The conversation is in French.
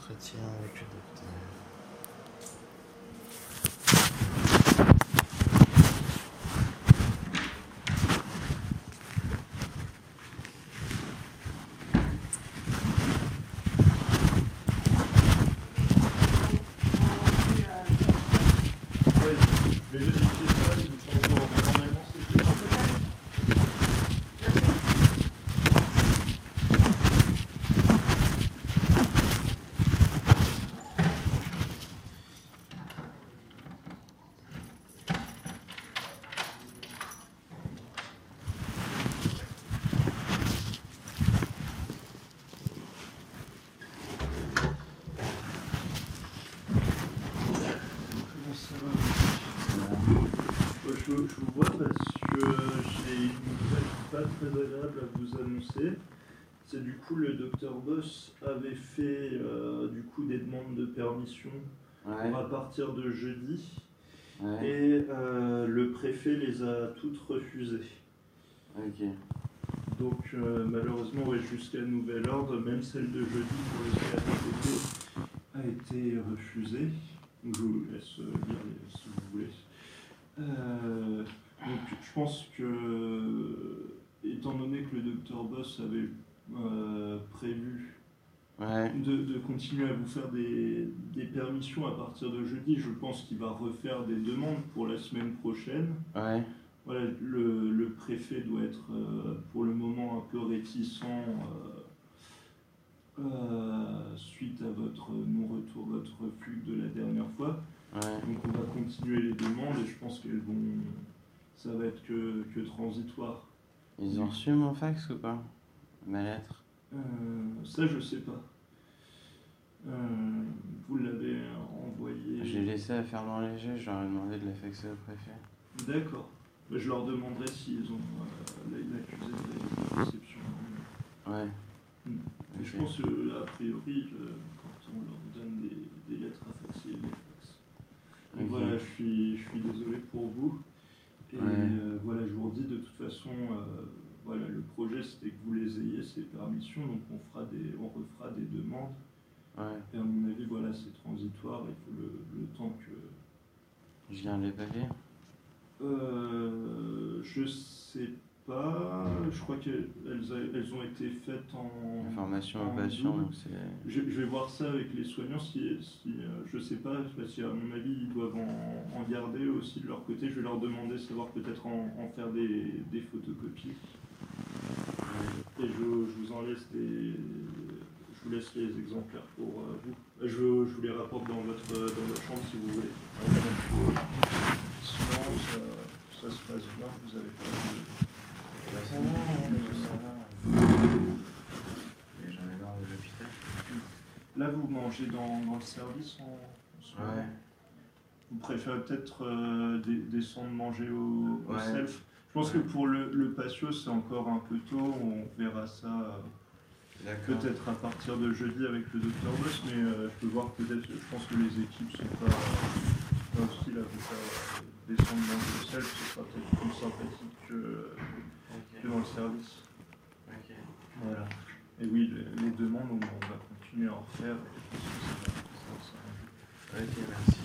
Entretien avec le docteur. Ouais, je vais vérifier ça, il me semble normalement c'était Comment ça va Ouais, je, vous vois parce que j'ai une nouvelle pas très agréable à vous annoncer. C'est du coup le docteur Boss avait fait euh, du coup des demandes de permission Ouais, à partir de jeudi ouais, et euh, le préfet les a toutes refusées. ok. Donc euh, malheureusement ouais, jusqu'à nouvel ordre, même celle de jeudi pour le a été refusée. Je vous laisse lire si vous voulez. Euh, donc je pense que étant donné que le docteur Boss avait euh, prévu Ouais, de, de continuer à vous faire des, des permissions à partir de jeudi, je pense qu'il va refaire des demandes pour la semaine prochaine. ouais, Voilà, le, le préfet doit être euh, pour le moment un peu réticent suite à votre non-retour, votre refus de la dernière fois. ouais. Donc on va continuer les demandes et je pense vont. ça va être que, que transitoire. Ils ont reçu mon fax ou pas? Ma lettre? Euh, ça je sais pas. Euh, vous l'avez envoyé. Je l'ai laissé à Fernand Léger, je leur ai demandé de la faxer au préfet. D'accord. Bah, je leur demanderai s'ils ont euh, l'accusé de réception. Ouais. Mm. Et je pense que, a priori, quand on leur donne des, des lettres à faxer. Donc voilà, je suis, je suis désolé pour vous. Et Ouais. euh, voilà, je vous redis de toute façon, euh, voilà, le projet c'était que vous les ayez, ces permissions, donc on, fera des, on refera des demandes. Ouais. Et à mon avis, voilà, c'est transitoire, il faut le, le temps que. Je viens les papiers Euh, je sais pas, je crois qu'elles elles ont été faites en. Information aux patients. Je, je vais voir ça avec les soignants si, si euh, je sais pas, parce qu'à mon avis ils doivent en, en garder aussi de leur côté. Je vais leur demander de savoir peut-être en, en faire des, des photocopies. Et je, je vous en laisse des, je vous laisse les exemplaires pour euh, vous. Je, je vous les rapporte dans votre, dans votre chambre si vous voulez. Sinon ça, ça se passe bien, vous avez pas de... Et j'en ai marre de l'hôpital. Là vous mangez dans, dans le service en, en Ouais. Vous préférez peut-être euh, descendre manger au, au Ouais. self Je pense que pour le, le patio, c'est encore un peu tôt. On verra ça euh, peut-être à partir de jeudi avec le docteur Boss, mais euh, je peux voir peut-être. Je pense que les équipes sont pas, pas hostiles à faire descendre manger au self. Ce sera peut-être plus sympathique que, dans le service. Ok. Voilà. Et oui, les, les demandes, on, à en refaire. Merci.